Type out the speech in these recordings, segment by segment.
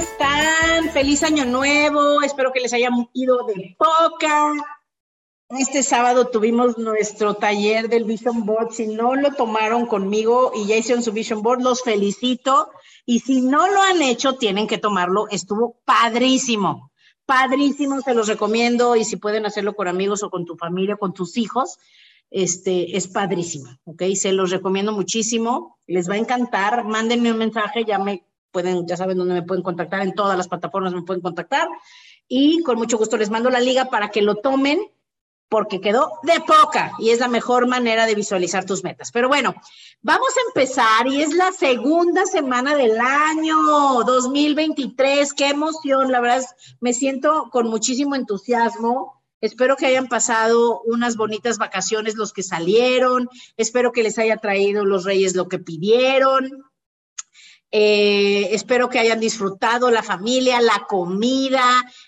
Están? Feliz año nuevo, espero que les haya ido de poca. Este sábado tuvimos nuestro taller del Vision Board. Si no lo tomaron conmigo y ya hicieron su Vision Board, los felicito. Y si no lo han hecho, tienen que tomarlo. Estuvo padrísimo, padrísimo, se los recomiendo. Y si pueden hacerlo con amigos o con tu familia, con tus hijos, este, es padrísimo, ¿ok? Se los recomiendo muchísimo, les va a encantar, mándenme un mensaje, ya me pueden, ya saben dónde me pueden contactar, en todas las plataformas me pueden contactar y con mucho gusto les mando la liga para que lo tomen porque quedó de poca y es la mejor manera de visualizar tus metas. Pero bueno, vamos a empezar y es la segunda semana del año 2023. Qué emoción, la verdad es, me siento con muchísimo entusiasmo. Espero que hayan pasado unas bonitas vacaciones los que salieron. Espero que les haya traído los reyes lo que pidieron. Eh, espero que hayan disfrutado la familia, la comida,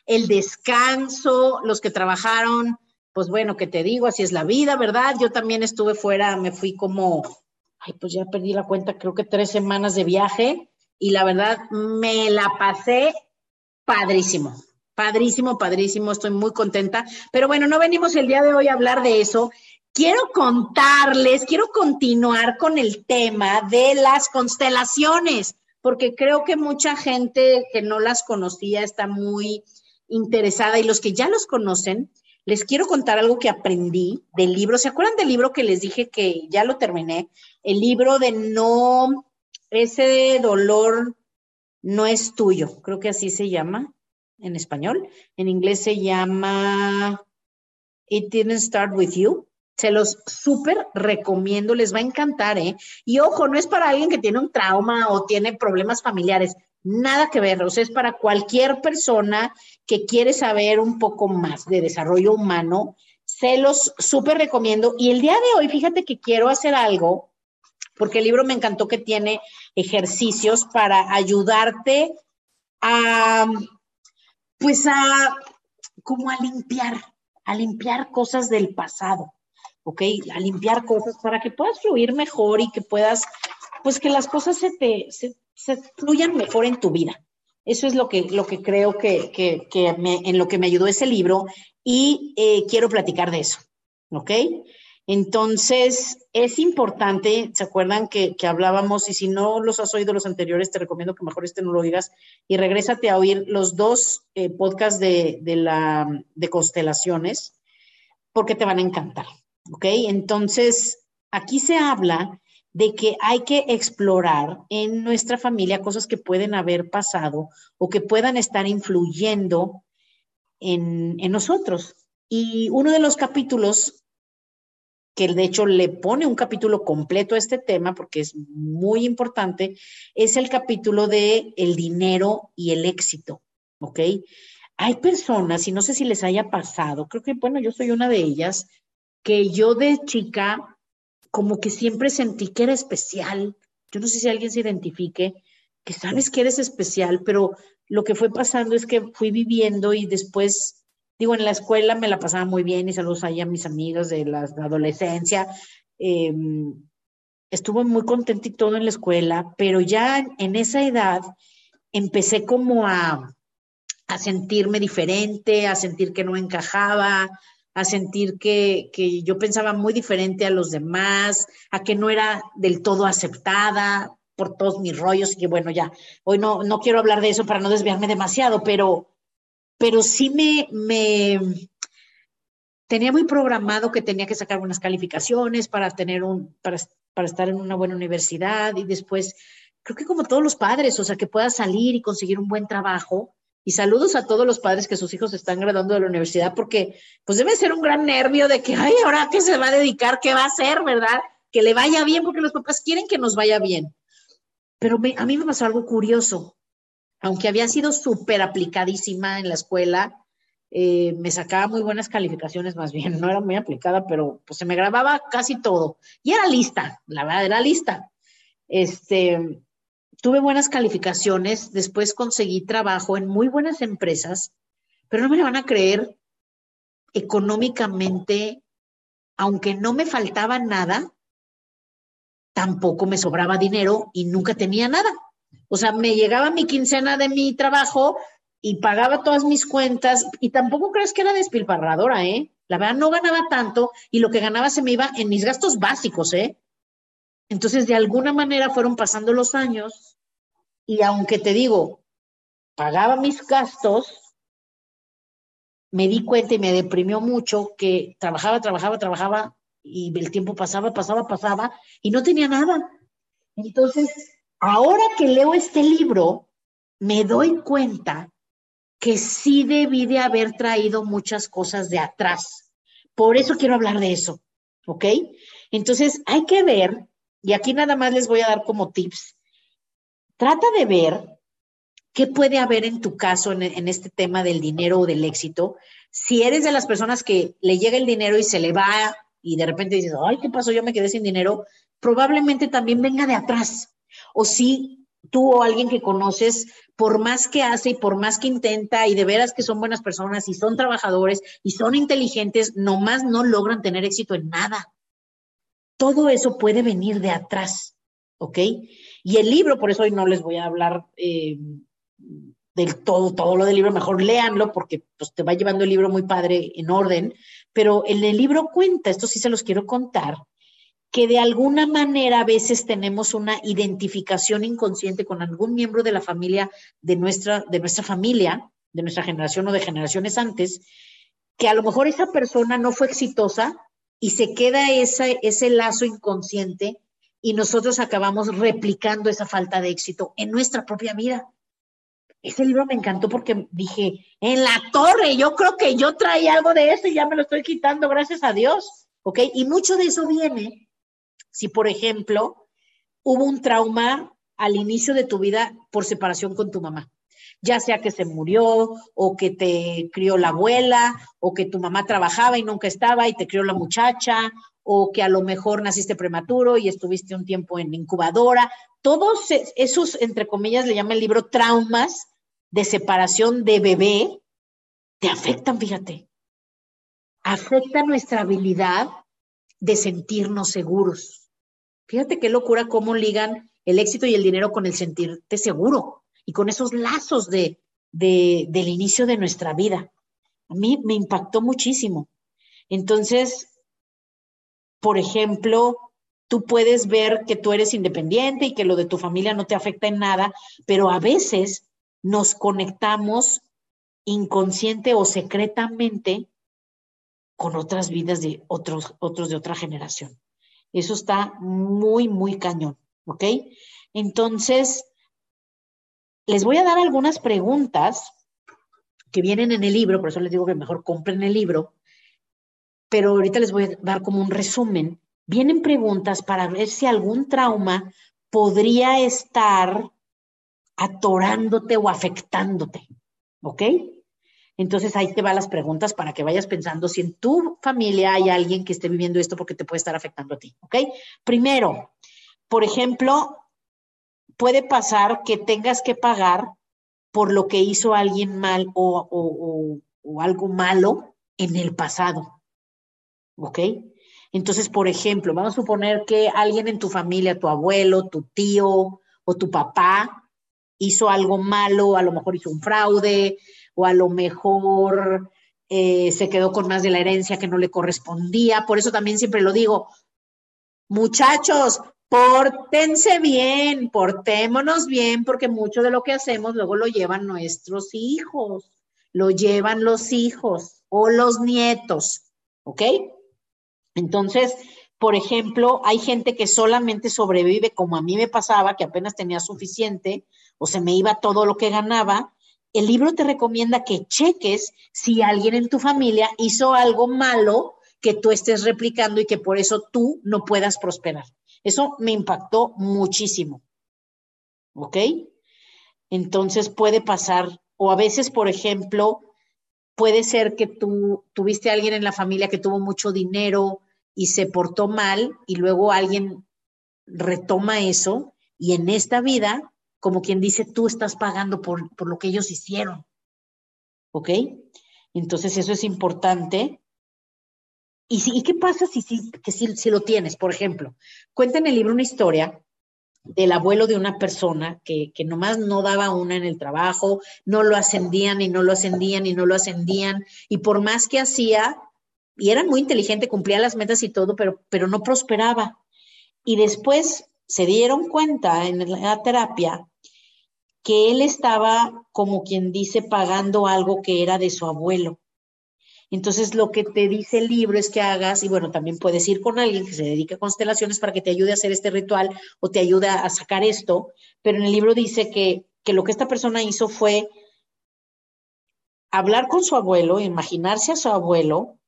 el descanso, los que trabajaron, pues bueno, que te digo, así es la vida, ¿verdad? Yo también estuve fuera, me fui como, ay, pues ya perdí la cuenta, creo que tres semanas de viaje y la verdad me la pasé padrísimo, padrísimo, padrísimo, estoy muy contenta. Pero bueno, no venimos el día de hoy a hablar de eso quiero contarles, quiero continuar con el tema de las constelaciones, porque creo que mucha gente que no las conocía está muy interesada y los que ya los conocen, les quiero contar algo que aprendí del libro. ¿Se acuerdan del libro que les dije que ya lo terminé? El libro de no, ese dolor no es tuyo, creo que así se llama en español. En inglés se llama It Didn't Start With You. Se los súper recomiendo, les va a encantar, ¿eh? Y ojo, no es para alguien que tiene un trauma o tiene problemas familiares, nada que ver, o sea, es para cualquier persona que quiere saber un poco más de desarrollo humano, se los súper recomiendo. Y el día de hoy, fíjate que quiero hacer algo, porque el libro me encantó que tiene ejercicios para ayudarte a, pues a, como a limpiar, a limpiar cosas del pasado. ¿Ok? A limpiar cosas para que puedas fluir mejor y que puedas, pues que las cosas se te, se, fluyan mejor en tu vida. Eso es lo que, lo que creo que, que, me, en lo que me ayudó ese libro y eh, quiero platicar de eso, ¿ok? Entonces, es importante, ¿se acuerdan que, que, hablábamos? Y si no los has oído los anteriores, te recomiendo que mejor este no lo oigas y regrésate a oír los dos eh, podcasts de, de, la, de constelaciones, porque te van a encantar. ¿Ok? Entonces, aquí se habla de que hay que explorar en nuestra familia cosas que pueden haber pasado o que puedan estar influyendo en, nosotros. Y uno de los capítulos, que de hecho le pone un capítulo completo a este tema porque es muy importante, es el capítulo de el dinero y el éxito, ¿ok? Hay personas, y no sé si les haya pasado, creo que, bueno, yo soy una de ellas, que yo de chica como que siempre sentí que era especial. Yo no sé si alguien se identifique, que sabes que eres especial, pero lo que fue pasando es que fui viviendo y después, digo, en la escuela me la pasaba muy bien y saludos ahí a mis amigos de la, adolescencia. Em, estuve muy contenta y todo en la escuela, pero ya en esa edad empecé como a, a sentirme diferente, a sentir que no encajaba, a sentir que, yo pensaba muy diferente a los demás, a que no era del todo aceptada por todos mis rollos y que bueno, ya, hoy no, no quiero hablar de eso para no desviarme demasiado, pero, pero sí me, me tenía muy programado que tenía que sacar buenas calificaciones para tener un, para, para estar en una buena universidad y después, creo que como todos los padres, o sea, que pueda salir y conseguir un buen trabajo, y saludos a todos los padres que sus hijos están graduando de la universidad, porque pues debe ser un gran nervio de que, ay, ahora qué se va a dedicar, qué va a hacer, ¿verdad? Que le vaya bien, porque los papás quieren que nos vaya bien. Pero a mí me pasó algo curioso. aunque había sido súper aplicadísima en la escuela, eh, me sacaba muy buenas calificaciones más bien, no era muy aplicada, pero pues se me grababa casi todo. Y era lista, la verdad, era lista. Este, tuve buenas calificaciones, después conseguí trabajo en muy buenas empresas, pero no me lo van a creer, económicamente, aunque no me faltaba nada, tampoco me sobraba dinero y nunca tenía nada. O sea, me llegaba mi quincena de mi trabajo y pagaba todas mis cuentas y tampoco crees que era despilfarradora, ¿eh? La verdad no ganaba tanto y lo que ganaba se me iba en mis gastos básicos, ¿eh? Entonces, de alguna manera fueron pasando los años y aunque te digo, pagaba mis gastos, me di cuenta y me deprimió mucho que trabajaba, trabajaba, trabajaba y el tiempo pasaba, pasaba, pasaba y no tenía nada. Entonces, ahora que leo este libro, me doy cuenta que sí debí de haber traído muchas cosas de atrás. Por eso quiero hablar de eso, ¿ok? Entonces, hay que ver, y aquí nada más les voy a dar como tips, trata de ver qué puede haber en tu caso en, este tema del dinero o del éxito. Si eres de las personas que le llega el dinero y se le va y de repente dices, ay, ¿qué pasó? Yo me quedé sin dinero, probablemente también venga de atrás. O si tú o alguien que conoces, por más que hace y por más que intenta y de veras que son buenas personas y son trabajadores y son inteligentes, nomás no logran tener éxito en nada. Todo eso puede venir de atrás, ¿ok? Y el libro, por eso hoy no les voy a hablar eh, del todo, todo lo del libro, mejor léanlo porque pues, te va llevando el libro muy padre en orden, pero en el libro cuenta, esto sí se los quiero contar, que de alguna manera a veces tenemos una identificación inconsciente con algún miembro de la familia, de nuestra, de nuestra familia, de nuestra generación o de generaciones antes, que a lo mejor esa persona no fue exitosa y se queda ese, ese lazo inconsciente y nosotros acabamos replicando esa falta de éxito en nuestra propia vida. Ese libro me encantó porque dije, en la torre, yo creo que yo traía algo de eso y ya me lo estoy quitando, gracias a Dios. ¿Ok? Y mucho de eso viene si, por ejemplo, hubo un trauma al inicio de tu vida por separación con tu mamá, ya sea que se murió o que te crió la abuela o que tu mamá trabajaba y nunca estaba y te crió la muchacha o que a lo mejor naciste prematuro y estuviste un tiempo en incubadora. Todos esos, entre comillas, le llama el libro traumas de separación de bebé, te afectan, fíjate. Afecta nuestra habilidad de sentirnos seguros. Fíjate qué locura cómo ligan el éxito y el dinero con el sentirte seguro y con esos lazos de, del inicio de nuestra vida. A mí me impactó muchísimo. Entonces, por ejemplo, tú puedes ver que tú eres independiente y que lo de tu familia no te afecta en nada, pero a veces nos conectamos inconsciente o secretamente con otras vidas de otros, otros de otra generación. Eso está muy, muy cañón, ¿ok? Entonces, les voy a dar algunas preguntas que vienen en el libro, por eso les digo que mejor compren el libro, pero ahorita les voy a dar como un resumen. Vienen preguntas para ver si algún trauma podría estar atorándote o afectándote. ¿Ok? Entonces ahí te van las preguntas para que vayas pensando si en tu familia hay alguien que esté viviendo esto porque te puede estar afectando a ti. ¿Ok? Primero, por ejemplo, puede pasar que tengas que pagar por lo que hizo alguien mal o, o algo malo en el pasado. ¿Ok? Entonces, por ejemplo, vamos a suponer que alguien en tu familia, tu abuelo, tu tío o tu papá, hizo algo malo, a lo mejor hizo un fraude, o a lo mejor eh, se quedó con más de la herencia que no le correspondía. Por eso también siempre lo digo, muchachos, pórtense bien, portémonos bien, porque mucho de lo que hacemos luego lo llevan nuestros hijos, lo llevan los hijos o los nietos, ¿ok? Entonces, por ejemplo, hay gente que solamente sobrevive, como a mí me pasaba, que apenas tenía suficiente, o se me iba todo lo que ganaba, el libro te recomienda que cheques si alguien en tu familia hizo algo malo que tú estés replicando y que por eso tú no puedas prosperar. Eso me impactó muchísimo. ¿Ok? Entonces puede pasar, o a veces, por ejemplo, puede ser que tú tuviste a alguien en la familia que tuvo mucho dinero y se portó mal y luego alguien retoma eso y en esta vida, como quien dice, tú estás pagando por, lo que ellos hicieron. ¿Ok? Entonces eso es importante. ¿Y, si, ¿y qué pasa si, si, que si, lo tienes? Por ejemplo, cuenta en el libro una historia del abuelo de una persona que, que nomás no daba una en el trabajo, no lo ascendían y no lo ascendían y no lo ascendían, y por más que hacía, y era muy inteligente, cumplía las metas y todo, pero, pero no prosperaba. Y después se dieron cuenta en la terapia que él estaba, como quien dice, pagando algo que era de su abuelo. Entonces, lo que te dice el libro es que hagas, y bueno, también puedes ir con alguien que se dedique a constelaciones para que te ayude a hacer este ritual o te ayude a sacar esto, pero en el libro dice que, que lo que esta persona hizo fue hablar con su abuelo, imaginarse a su abuelo,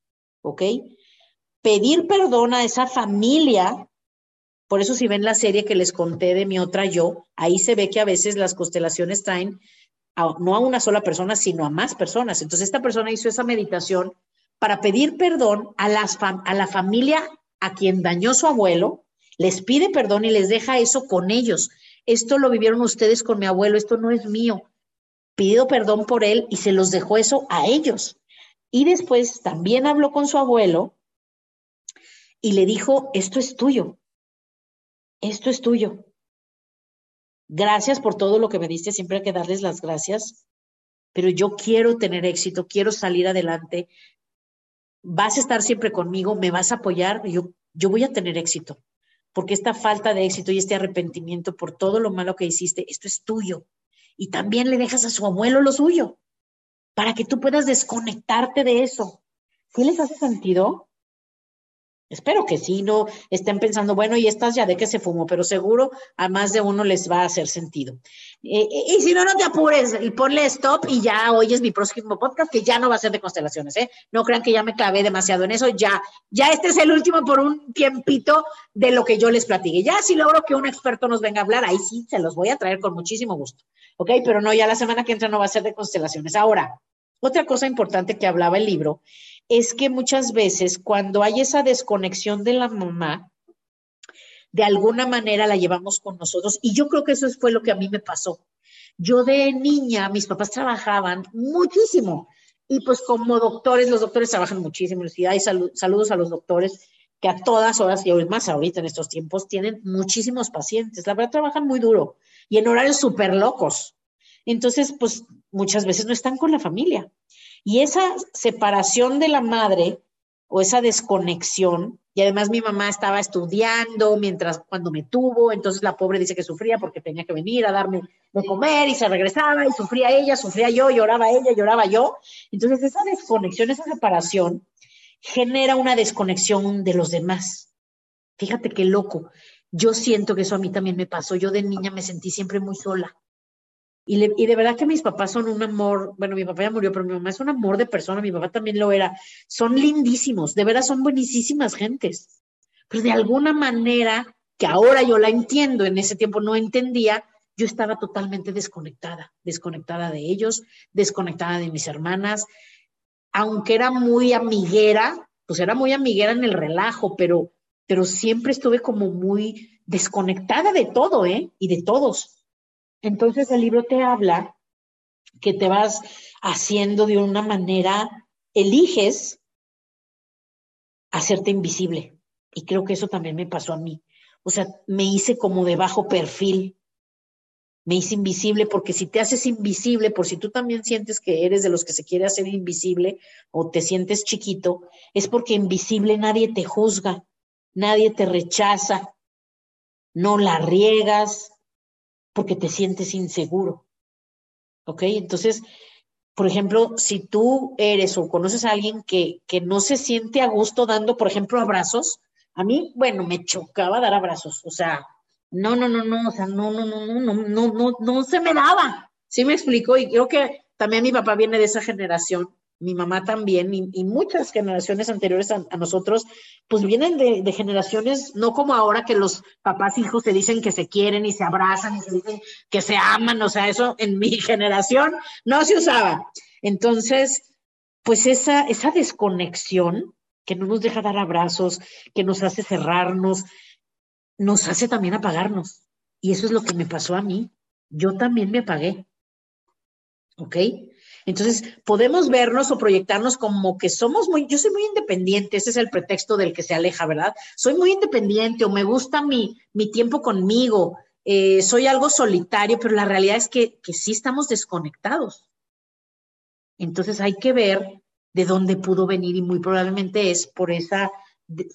¿ok? Pedir perdón a esa familia. Por eso si ven la serie que les conté de mi otra yo, ahí se ve que a veces las constelaciones traen no a una sola persona, sino a más personas. Entonces esta persona hizo esa meditación para pedir perdón a, las a la familia a quien dañó su abuelo, les pide perdón y les deja eso con ellos. Esto lo vivieron ustedes con mi abuelo, esto no es mío. Pidió perdón por él y se los dejó eso a ellos. Y después también habló con su abuelo y le dijo, esto es tuyo, esto es tuyo. Gracias por todo lo que me diste, siempre hay que darles las gracias, pero yo quiero tener éxito, quiero salir adelante. Vas a estar siempre conmigo, me vas a apoyar, yo, yo voy a tener éxito, porque esta falta de éxito y este arrepentimiento por todo lo malo que hiciste, esto es tuyo. Y también le dejas a su abuelo lo suyo, para que tú puedas desconectarte de eso. ¿Sí les hace sentido? Espero que sí, no estén pensando, bueno, y estas ya de que se fumó, pero seguro a más de uno les va a hacer sentido. Eh, eh, y si no, no te apures y ponle stop y ya oyes mi próximo podcast que ya no va a ser de constelaciones, ¿eh? No crean que ya me clavé demasiado en eso, ya, ya este es el último por un tiempito de lo que yo les platique. Ya si logro que un experto nos venga a hablar, ahí sí se los voy a traer con muchísimo gusto, ¿ok? Pero no, ya la semana que entra no va a ser de constelaciones. Ahora, otra cosa importante que hablaba el libro es que muchas veces cuando hay esa desconexión de la mamá, de alguna manera la llevamos con nosotros. Y yo creo que eso fue lo que a mí me pasó. Yo de niña, mis papás trabajaban muchísimo. Y pues como doctores, los doctores trabajan muchísimo. Y hay saludos a los doctores que a todas horas, y más ahorita en estos tiempos, tienen muchísimos pacientes. La verdad, trabajan muy duro y en horarios súper locos. Entonces, pues muchas veces no están con la familia. Y esa separación de la madre o esa desconexión, y además mi mamá estaba estudiando mientras cuando me tuvo, entonces la pobre dice que sufría porque tenía que venir a darme de comer y se regresaba y sufría ella, sufría yo, lloraba ella, lloraba yo. Entonces esa desconexión, esa separación genera una desconexión de los demás. Fíjate qué loco. Yo siento que eso a mí también me pasó. Yo de niña me sentí siempre muy sola. Y, de verdad que mis papás son un amor, bueno, mi papá ya murió, pero mi mamá es un amor de persona, mi papá también lo era. Son lindísimos, de verdad son buenísimas gentes. Pero de alguna manera, que ahora yo la entiendo, en ese tiempo no entendía, yo estaba totalmente desconectada, desconectada de ellos, desconectada de mis hermanas. Aunque era muy amiguera, pues era muy amiguera en el relajo, pero, pero siempre estuve como muy desconectada de todo, ¿eh? Y de todos. Entonces el libro te habla que te vas haciendo de una manera, eliges hacerte invisible. Y creo que eso también me pasó a mí. O sea, me hice como de bajo perfil. Me hice invisible porque si te haces invisible, por si tú también sientes que eres de los que se quiere hacer invisible o te sientes chiquito, es porque invisible nadie te juzga, nadie te rechaza, no la riegas, porque te sientes inseguro. ¿Ok? Entonces, por ejemplo, si tú eres o conoces a alguien que, que no se siente a gusto dando, por ejemplo, abrazos, a mí, bueno, me chocaba dar abrazos. O sea, no, no, no, no, o sea, no, no, no, no, no, no, no, no se me daba. ¿Sí me explico? Y creo que también mi papá viene de esa generación mi mamá también, y, muchas generaciones anteriores a, nosotros, pues vienen de, generaciones, no como ahora que los papás hijos se dicen que se quieren y se abrazan y se dicen que se aman, o sea, eso en mi generación no se usaba. Entonces, pues esa, esa desconexión que no nos deja dar abrazos, que nos hace cerrarnos, nos hace también apagarnos. Y eso es lo que me pasó a mí. Yo también me apagué. ¿Ok? Entonces, podemos vernos o proyectarnos como que somos muy, yo soy muy independiente, ese es el pretexto del que se aleja, ¿verdad? Soy muy independiente o me gusta mi, mi tiempo conmigo, eh, soy algo solitario, pero la realidad es que, que sí estamos desconectados. Entonces hay que ver de dónde pudo venir y muy probablemente es por esa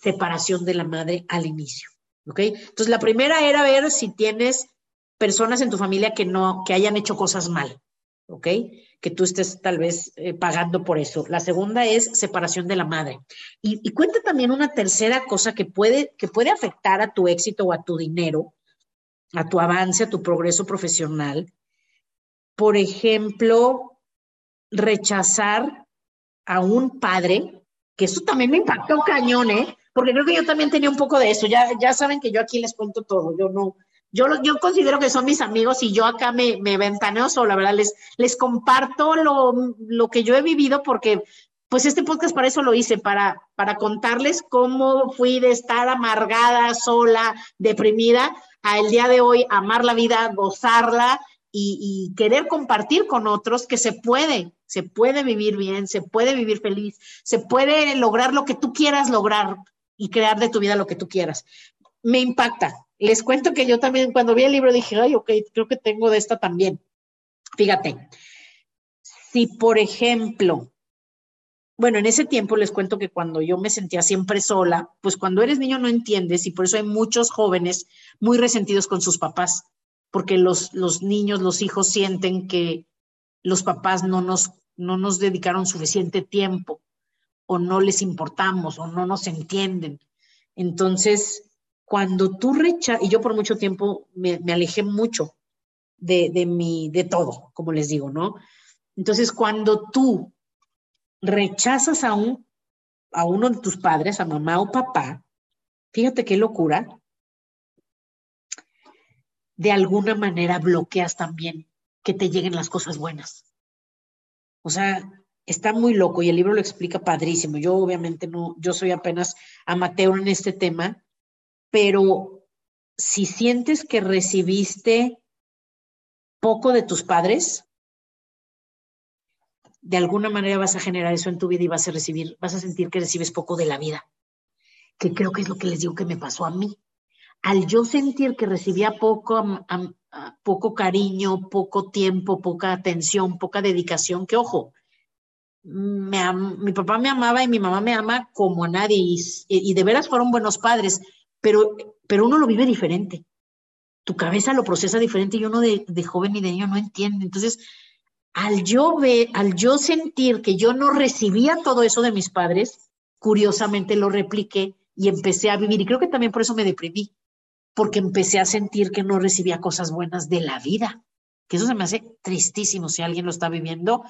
separación de la madre al inicio. ¿Ok? Entonces la primera era ver si tienes personas en tu familia que no, que hayan hecho cosas mal. ¿Ok? que tú estés tal vez eh, pagando por eso. La segunda es separación de la madre. Y, y, cuenta también una tercera cosa que puede, que puede afectar a tu éxito o a tu dinero, a tu avance, a tu progreso profesional. Por ejemplo, rechazar a un padre, que eso también me impactó cañón, ¿eh? Porque creo que yo también tenía un poco de eso. Ya, ya saben que yo aquí les cuento todo. Yo no, yo, yo considero que son mis amigos y yo acá me, me ventaneo sola, ¿verdad? Les, comparto lo, lo que yo he vivido porque pues este podcast para eso lo hice, para, para contarles cómo fui de estar amargada, sola, deprimida, a el día de hoy amar la vida, gozarla y, y, querer compartir con otros que se puede, se puede vivir bien, se puede vivir feliz, se puede lograr lo que tú quieras lograr y crear de tu vida lo que tú quieras. Me impacta, les cuento que yo también cuando vi el libro dije, ay, ok, creo que tengo de esta también. Fíjate, si por ejemplo, bueno, en ese tiempo les cuento que cuando yo me sentía siempre sola, pues cuando eres niño no entiendes y por eso hay muchos jóvenes muy resentidos con sus papás, porque los, los niños, los hijos sienten que los papás no nos, no nos dedicaron suficiente tiempo o no les importamos o no nos entienden. Entonces, cuando tú rechazas, y yo por mucho tiempo me, alejé mucho de, de, mi, de todo, como les digo, ¿no? Entonces, cuando tú rechazas a, un, a uno de tus padres, a mamá o papá, fíjate qué locura, de alguna manera bloqueas también que te lleguen las cosas buenas. O sea, está muy loco y el libro lo explica padrísimo. Yo obviamente no, yo soy apenas amateur en este tema, pero si sientes que recibiste poco de tus padres, de alguna manera vas a generar eso en tu vida y vas a recibir, vas a sentir que recibes poco de la vida, que creo que es lo que les digo que me pasó a mí. Al yo sentir que recibía poco, poco cariño, poco tiempo, poca atención, poca dedicación, que ojo, mi papá me amaba y mi mamá me ama como a nadie y de veras fueron buenos padres, pero, pero uno lo vive diferente. Tu cabeza lo procesa diferente y uno de, de joven y de niño no entiende. Entonces, al yo ver, al yo sentir que yo no recibía todo eso de mis padres, curiosamente lo repliqué y empecé a vivir. Y creo que también por eso me deprimí, porque empecé a sentir que no recibía cosas buenas de la vida. Que eso se me hace tristísimo si alguien lo está viviendo.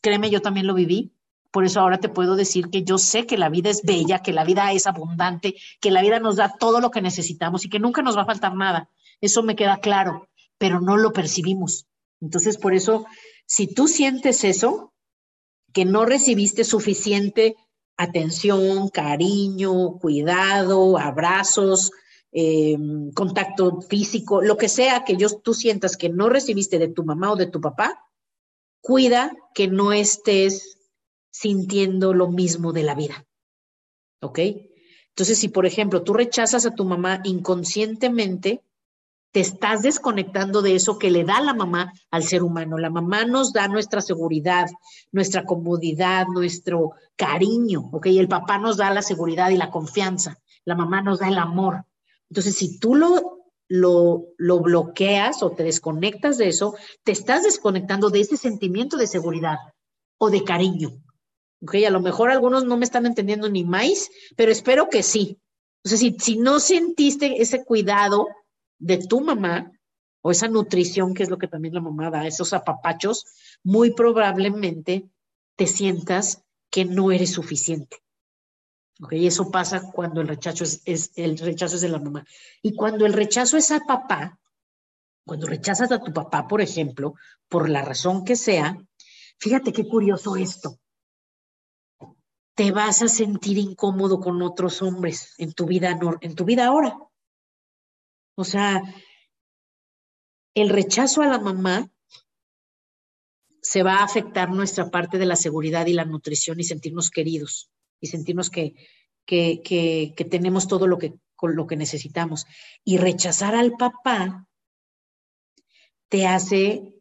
Créeme, yo también lo viví. Por eso ahora te puedo decir que yo sé que la vida es bella, que la vida es abundante, que la vida nos da todo lo que necesitamos y que nunca nos va a faltar nada. Eso me queda claro, pero no lo percibimos. Entonces, por eso, si tú sientes eso, que no recibiste suficiente atención, cariño, cuidado, abrazos, em, contacto físico, lo que sea que yo, tú sientas que no recibiste de tu mamá o de tu papá, cuida que no estés sintiendo lo mismo de la vida. ¿Ok? Entonces, si por ejemplo tú rechazas a tu mamá inconscientemente, te estás desconectando de eso que le da la mamá al ser humano. La mamá nos da nuestra seguridad, nuestra comodidad, nuestro cariño, ¿ok? El papá nos da la seguridad y la confianza. La mamá nos da el amor. Entonces, si tú lo, lo, lo bloqueas o te desconectas de eso, te estás desconectando de ese sentimiento de seguridad o de cariño. Ok, a lo mejor algunos no me están entendiendo ni más, pero espero que sí. O sea, si, si no sentiste ese cuidado de tu mamá o esa nutrición, que es lo que también la mamá da, esos apapachos, muy probablemente te sientas que no eres suficiente. ¿Ok? Eso pasa cuando el rechazo es, el rechazo es de la mamá. Y cuando el rechazo es a papá, cuando rechazas a tu papá, por ejemplo, por la razón que sea, fíjate qué curioso esto. Te vas a sentir incómodo con otros hombres en tu vida, en tu vida ahora. O sea, el rechazo a la mamá se va a afectar nuestra parte de la seguridad y la nutrición y sentirnos queridos y sentirnos que, que, que, tenemos todo lo que, lo que necesitamos. Y rechazar al papá te hace,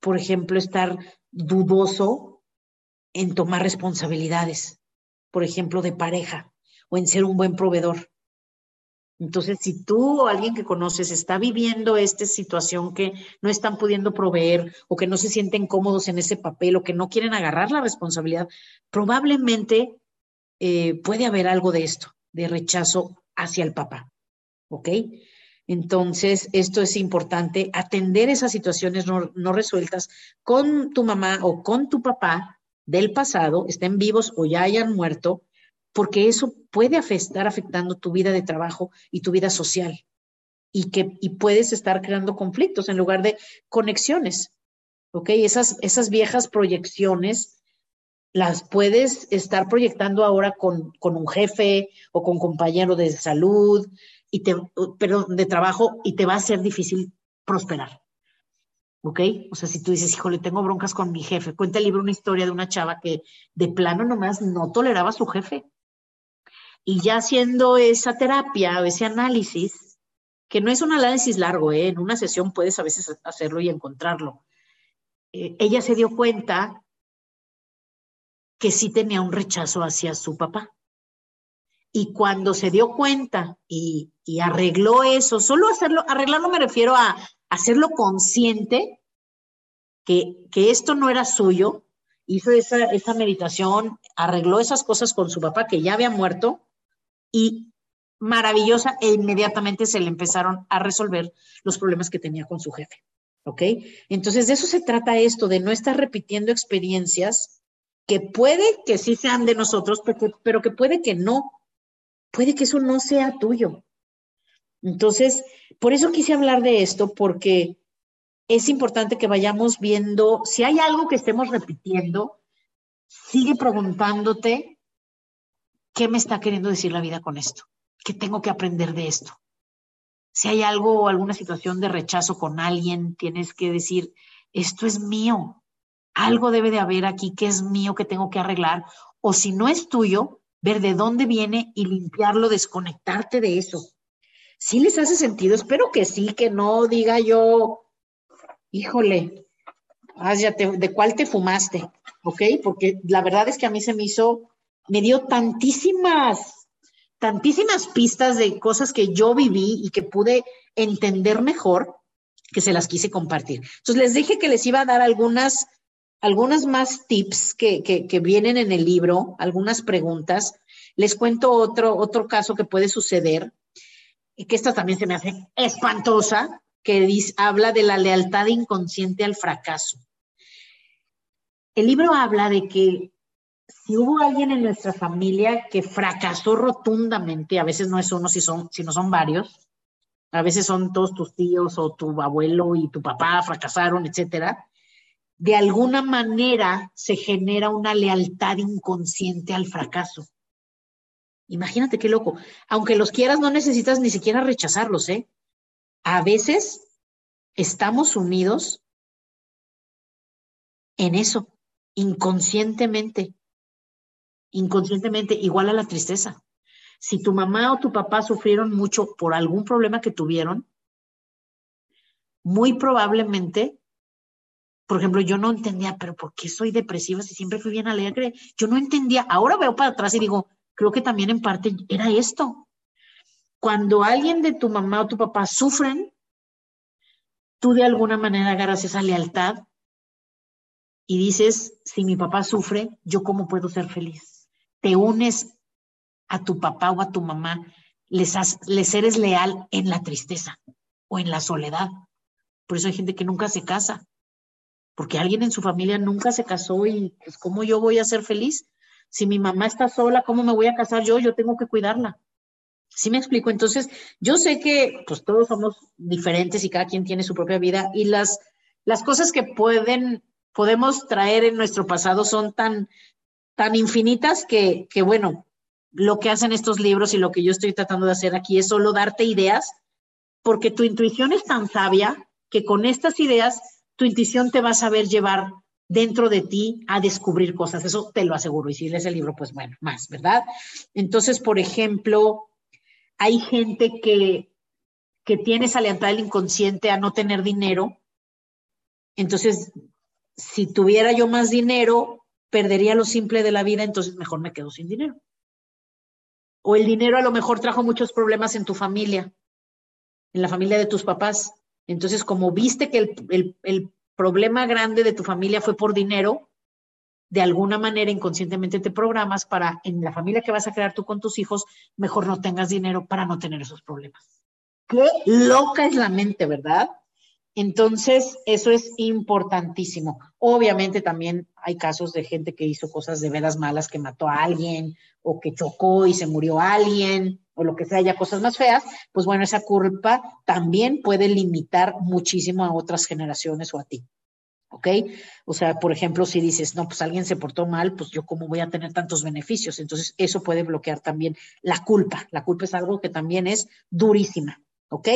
por ejemplo, estar dudoso en tomar responsabilidades, por ejemplo, de pareja o en ser un buen proveedor. Entonces, si tú o alguien que conoces está viviendo esta situación que no están pudiendo proveer o que no se sienten cómodos en ese papel o que no quieren agarrar la responsabilidad, probablemente eh, puede haber algo de esto, de rechazo hacia el papá. ¿Ok? Entonces, esto es importante, atender esas situaciones no, no resueltas con tu mamá o con tu papá del pasado, estén vivos o ya hayan muerto, porque eso puede estar afectando tu vida de trabajo y tu vida social y que y puedes estar creando conflictos en lugar de conexiones. ¿Ok? Esas, esas viejas proyecciones las puedes estar proyectando ahora con, con un jefe o con compañero de salud y te, perdón, de trabajo y te va a ser difícil prosperar. ¿Ok? O sea, si tú dices, híjole, tengo broncas con mi jefe, cuenta el libro una historia de una chava que de plano nomás no toleraba a su jefe y ya haciendo esa terapia o ese análisis, que no es un análisis largo, ¿eh? en una sesión puedes a veces hacerlo y encontrarlo, eh, ella se dio cuenta que sí tenía un rechazo hacia su papá. Y cuando se dio cuenta y, arregló eso, solo hacerlo, arreglarlo me refiero a hacerlo consciente que, que esto no era suyo, hizo esa, esa meditación, arregló esas cosas con su papá que ya había muerto y maravillosa e inmediatamente se le empezaron a resolver los problemas que tenía con su jefe. ¿Ok? Entonces, de eso se trata esto, de no estar repitiendo experiencias que puede que sí sean de nosotros, pero, pero que puede que no. Puede que eso no sea tuyo. Entonces, por eso quise hablar de esto, porque es importante que vayamos viendo si hay algo que estemos repitiendo, sigue preguntándote ¿qué me está queriendo decir la vida con esto? ¿Qué tengo que aprender de esto? Si hay algo o alguna situación de rechazo con alguien, tienes que decir, esto es mío. Algo debe de haber aquí que es mío que tengo que arreglar. O si no es tuyo, ver de dónde viene y limpiarlo, desconectarte de eso. ¿Sí les hace sentido? Espero que sí, que no diga yo, híjole, ¿de cuál te fumaste? ¿Ok? Porque la verdad es que a mí se me hizo me dio tantísimas, tantísimas pistas de cosas que yo viví y que pude entender mejor que se las quise compartir. Entonces les dije que les iba a dar algunas, algunas más tips que, que, vienen en el libro, algunas preguntas. Les cuento otro, otro caso que puede suceder, que esta también se me hace espantosa, que dice, habla de la lealtad inconsciente al fracaso. El libro habla de que si hubo alguien en nuestra familia que fracasó rotundamente, a veces no es uno, si son, no son varios, a veces son todos tus tíos o tu abuelo y tu papá fracasaron, etcétera, de alguna manera se genera una lealtad inconsciente al fracaso. Imagínate qué loco. Aunque los quieras, no necesitas ni siquiera rechazarlos, ¿eh? A veces estamos unidos en eso, inconscientemente inconscientemente igual a la tristeza. Si tu mamá o tu papá sufrieron mucho por algún problema que tuvieron, muy probablemente, por ejemplo, yo no entendía, pero ¿por qué soy depresiva si siempre fui bien alegre? Yo no entendía. Ahora veo para atrás y digo, creo que también en parte era esto. Cuando alguien de tu mamá o tu papá sufren, tú de alguna manera agarras esa lealtad y dices, si mi papá sufre, ¿yo cómo puedo ser feliz? te unes a tu papá o a tu mamá, les, les eres leal en la tristeza o en la soledad. Por eso hay gente que nunca se casa, porque alguien en su familia nunca se casó y pues cómo yo voy a ser feliz. Si mi mamá está sola, ¿cómo me voy a casar yo? Yo tengo que cuidarla. ¿Sí me explico? Entonces, yo sé que pues todos somos diferentes y cada quien tiene su propia vida y las, las cosas que pueden, podemos traer en nuestro pasado son tan, tan infinitas que, que, bueno, lo que hacen estos libros y lo que yo estoy tratando de hacer aquí es solo darte ideas, porque tu intuición es tan sabia que con estas ideas tu intuición te va a saber llevar dentro de ti a descubrir cosas. Eso te lo aseguro. Y si lees el libro, pues bueno, más, ¿verdad? Entonces, por ejemplo, hay gente que, que tiene esa lealtad del inconsciente a no tener dinero. Entonces, si tuviera yo más dinero, perdería lo simple de la vida, entonces mejor me quedo sin dinero. O el dinero a lo mejor trajo muchos problemas en tu familia, en la familia de tus papás. Entonces, como viste que el, problema grande de tu familia fue por dinero, de alguna manera inconscientemente te programas para en la familia que vas a crear tú con tus hijos, mejor no tengas dinero para no tener esos problemas. Qué loca es la mente, ¿verdad? Entonces, eso es importantísimo. Obviamente también hay casos de gente que hizo cosas de veras malas, que mató a alguien o que chocó y se murió alguien o lo que sea, ya cosas más feas, pues bueno, esa culpa también puede limitar muchísimo a otras generaciones o a ti. ¿Ok? O sea, por ejemplo, si dices, no, pues alguien se portó mal, pues yo cómo voy a tener tantos beneficios. Entonces, eso puede bloquear también la culpa. La culpa es algo que también es durísima. ¿Ok?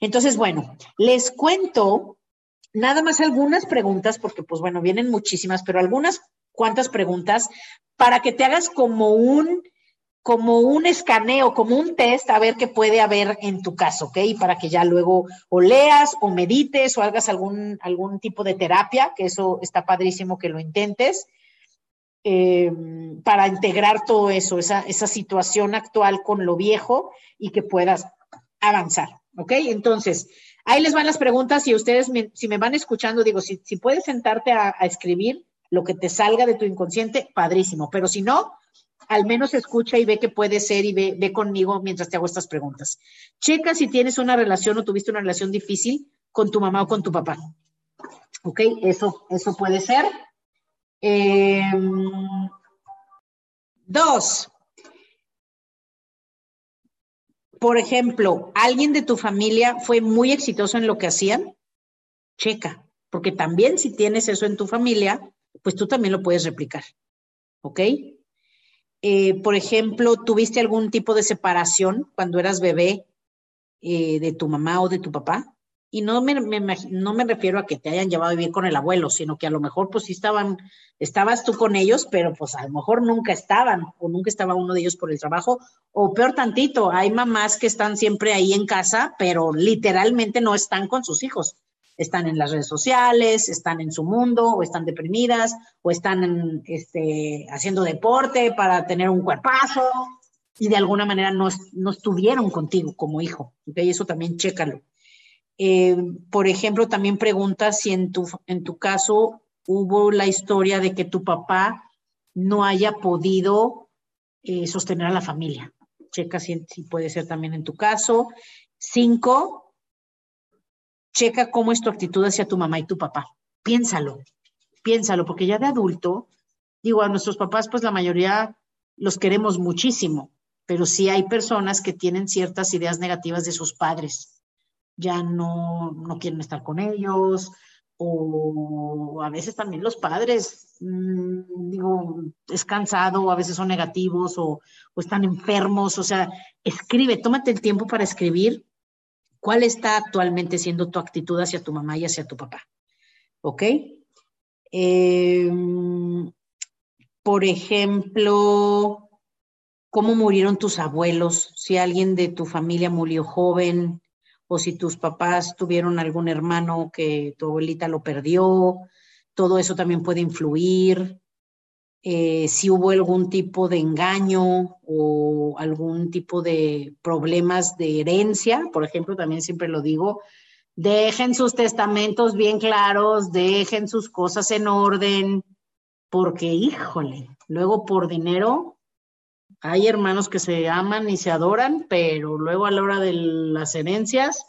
Entonces, bueno, les cuento nada más algunas preguntas, porque pues bueno, vienen muchísimas, pero algunas cuantas preguntas para que te hagas como un, como un escaneo, como un test, a ver qué puede haber en tu caso, ¿ok? Para que ya luego o leas o medites o hagas algún, algún tipo de terapia, que eso está padrísimo que lo intentes, eh, para integrar todo eso, esa, esa situación actual con lo viejo y que puedas avanzar. ¿Ok? Entonces, ahí les van las preguntas y ustedes, si me van escuchando, digo, si, puedes sentarte a, escribir lo que te salga de tu inconsciente, padrísimo. Pero si no, al menos escucha y ve qué puede ser y ve, ve conmigo mientras te hago estas preguntas. Checa si tienes una relación o tuviste una relación difícil con tu mamá o con tu papá. ¿Ok? Eso, eso puede ser. Em, dos, por ejemplo, alguien de tu familia fue muy exitoso en lo que hacían, checa, porque también si tienes eso en tu familia, pues tú también lo puedes replicar. ¿Ok? Eh, por ejemplo, ¿tuviste algún tipo de separación cuando eras bebé eh, de tu mamá o de tu papá? Y no me, no me refiero a que te hayan llevado bien con el abuelo, sino que a lo mejor pues sí estaban, estabas tú con ellos, pero pues a lo mejor nunca estaban o nunca estaba uno de ellos por el trabajo. O peor tantito, hay mamás que están siempre ahí en casa, pero literalmente no están con sus hijos. Están en las redes sociales, están en su mundo, o están deprimidas, o están este, haciendo deporte para tener un cuerpazo, y de alguna manera no, no estuvieron contigo como hijo. ¿okay? Eso también chécalo. Eh, por ejemplo, también pregunta si en tu, en tu caso hubo la historia de que tu papá no haya podido eh, sostener a la familia. Checa si, puede ser también en tu caso. Cinco, checa cómo es tu actitud hacia tu mamá y tu papá. Piénsalo, piénsalo, porque ya de adulto, digo, a nuestros papás, pues la mayoría los queremos muchísimo, pero sí hay personas que tienen ciertas ideas negativas de sus padres ya no, no quieren estar con ellos, o a veces también los padres, mm, digo, es cansado, a veces son negativos o, o, están enfermos, o sea, escribe, tómate el tiempo para escribir cuál está actualmente siendo tu actitud hacia tu mamá y hacia tu papá. ¿Ok? Em, por ejemplo, ¿cómo murieron tus abuelos? Si alguien de tu familia murió joven, o si tus papás tuvieron algún hermano que tu abuelita lo perdió, todo eso también puede influir. Eh, si hubo algún tipo de engaño o algún tipo de problemas de herencia, por ejemplo, también siempre lo digo, dejen sus testamentos bien claros, dejen sus cosas en orden, porque híjole, luego por dinero hay hermanos que se aman y se adoran, pero luego a la hora de las herencias,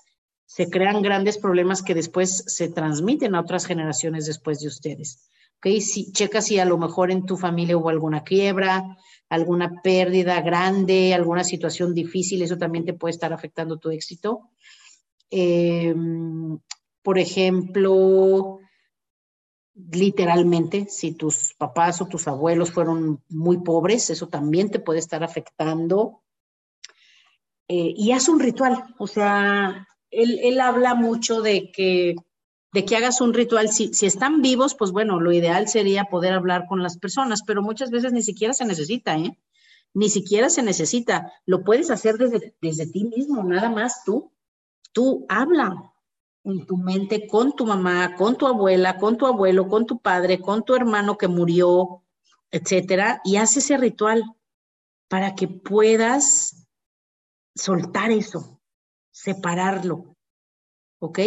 se crean grandes problemas que después se transmiten a otras generaciones después de ustedes. ¿Ok? Si, checa si a lo mejor en tu familia hubo alguna quiebra, alguna pérdida grande, alguna situación difícil, eso también te puede estar afectando tu éxito. Em, por ejemplo, literalmente, si tus papás o tus abuelos fueron muy pobres, eso también te puede estar afectando. Eh, y haz un ritual, o sea, él, habla mucho de que, de que hagas un ritual. Si, si están vivos, pues bueno, lo ideal sería poder hablar con las personas, pero muchas veces ni siquiera se necesita, ¿eh? Ni siquiera se necesita. Lo puedes hacer desde, desde ti mismo, nada más tú. Tú habla, en tu mente con tu mamá, con tu abuela, con tu abuelo, con tu padre, con tu hermano que murió, etcétera, y haz ese ritual para que puedas soltar eso, separarlo. ¿Ok?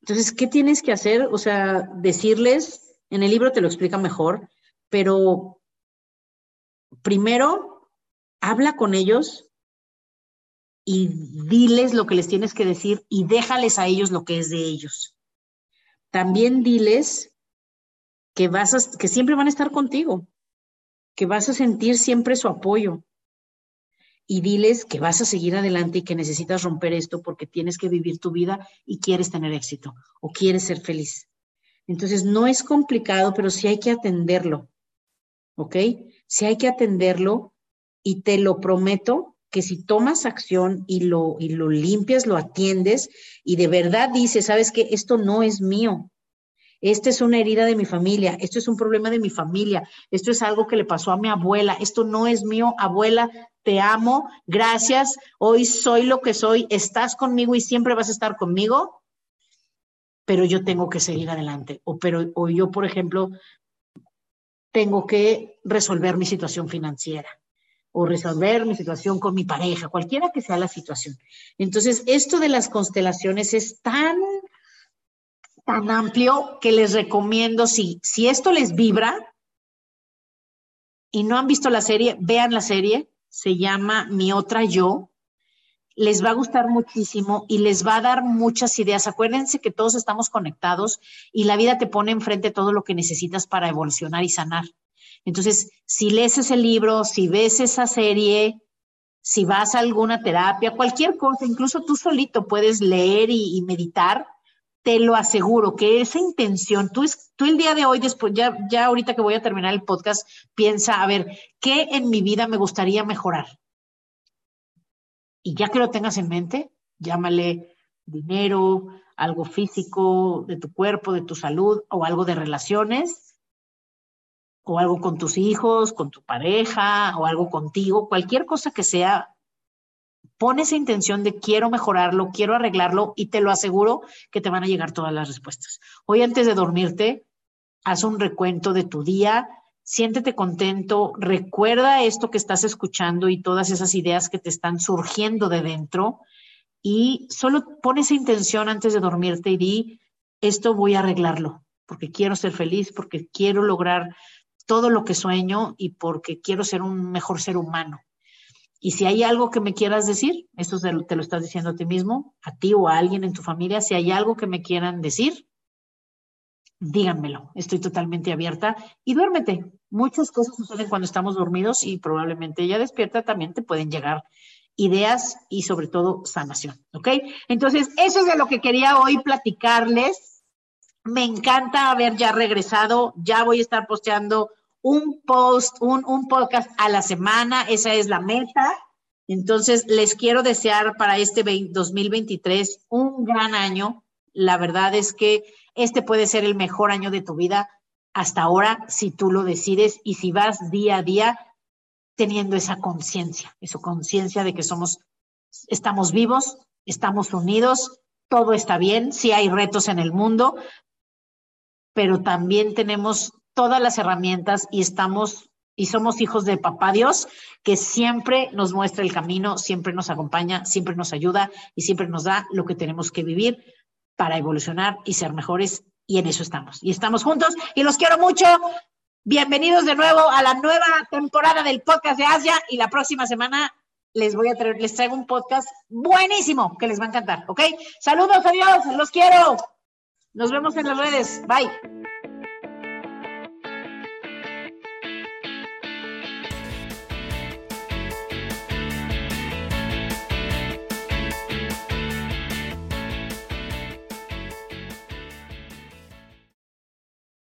Entonces, ¿qué tienes que hacer? O sea, decirles, en el libro te lo explica mejor, pero primero, habla con ellos y diles lo que les tienes que decir y déjales a ellos lo que es de ellos. También diles que vas a, que siempre van a estar contigo, que vas a sentir siempre su apoyo. Y diles que vas a seguir adelante y que necesitas romper esto porque tienes que vivir tu vida y quieres tener éxito o quieres ser feliz. Entonces, no es complicado, pero sí hay que atenderlo. ¿Ok? Sí hay que atenderlo y te lo prometo que si tomas acción y lo, y lo limpias, lo atiendes y de verdad dices, sabes que esto no es mío, esta es una herida de mi familia, esto es un problema de mi familia, esto es algo que le pasó a mi abuela, esto no es mío, abuela, te amo, gracias, hoy soy lo que soy, estás conmigo y siempre vas a estar conmigo, pero yo tengo que seguir adelante. O, pero, o yo, por ejemplo, tengo que resolver mi situación financiera o resolver mi situación con mi pareja, cualquiera que sea la situación. Entonces, esto de las constelaciones es tan, tan amplio que les recomiendo, si, si esto les vibra y no han visto la serie, vean la serie, se llama Mi otra yo, les va a gustar muchísimo y les va a dar muchas ideas. Acuérdense que todos estamos conectados y la vida te pone enfrente todo lo que necesitas para evolucionar y sanar. Entonces, si lees ese libro, si ves esa serie, si vas a alguna terapia, cualquier cosa, incluso tú solito puedes leer y, meditar, te lo aseguro que esa intención, tú, tú el día de hoy, después, ya, ya ahorita que voy a terminar el podcast, piensa, a ver, ¿qué en mi vida me gustaría mejorar? Y ya que lo tengas en mente, llámale dinero, algo físico de tu cuerpo, de tu salud o algo de relaciones o algo con tus hijos, con tu pareja, o algo contigo, cualquier cosa que sea, pon esa intención de quiero mejorarlo, quiero arreglarlo y te lo aseguro que te van a llegar todas las respuestas. Hoy antes de dormirte, haz un recuento de tu día, siéntete contento, recuerda esto que estás escuchando y todas esas ideas que te están surgiendo de dentro y solo pon esa intención antes de dormirte y di, esto voy a arreglarlo, porque quiero ser feliz, porque quiero lograr todo lo que sueño y porque quiero ser un mejor ser humano. Y si hay algo que me quieras decir, eso te lo estás diciendo a ti mismo, a ti o a alguien en tu familia, si hay algo que me quieran decir, díganmelo. Estoy totalmente abierta y duérmete. Muchas cosas suceden cuando estamos dormidos y probablemente ya despierta también te pueden llegar ideas y sobre todo sanación, ¿ok? Entonces, eso es de lo que quería hoy platicarles me encanta haber ya regresado. Ya voy a estar posteando un post, un, un podcast a la semana. Esa es la meta. Entonces, les quiero desear para este 2023 un gran año. La verdad es que este puede ser el mejor año de tu vida hasta ahora, si tú lo decides y si vas día a día teniendo esa conciencia, esa conciencia de que somos, estamos vivos, estamos unidos, todo está bien, si hay retos en el mundo, pero también tenemos todas las herramientas y estamos y somos hijos de papá Dios, que siempre nos muestra el camino, siempre nos acompaña, siempre nos ayuda y siempre nos da lo que tenemos que vivir para evolucionar y ser mejores. Y en eso estamos. Y estamos juntos y los quiero mucho. Bienvenidos de nuevo a la nueva temporada del podcast de Asia y la próxima semana les voy a traer, les traigo un podcast buenísimo que les va a encantar, ¿ok? Saludos, adiós, los quiero. Nos vemos en las redes. Bye.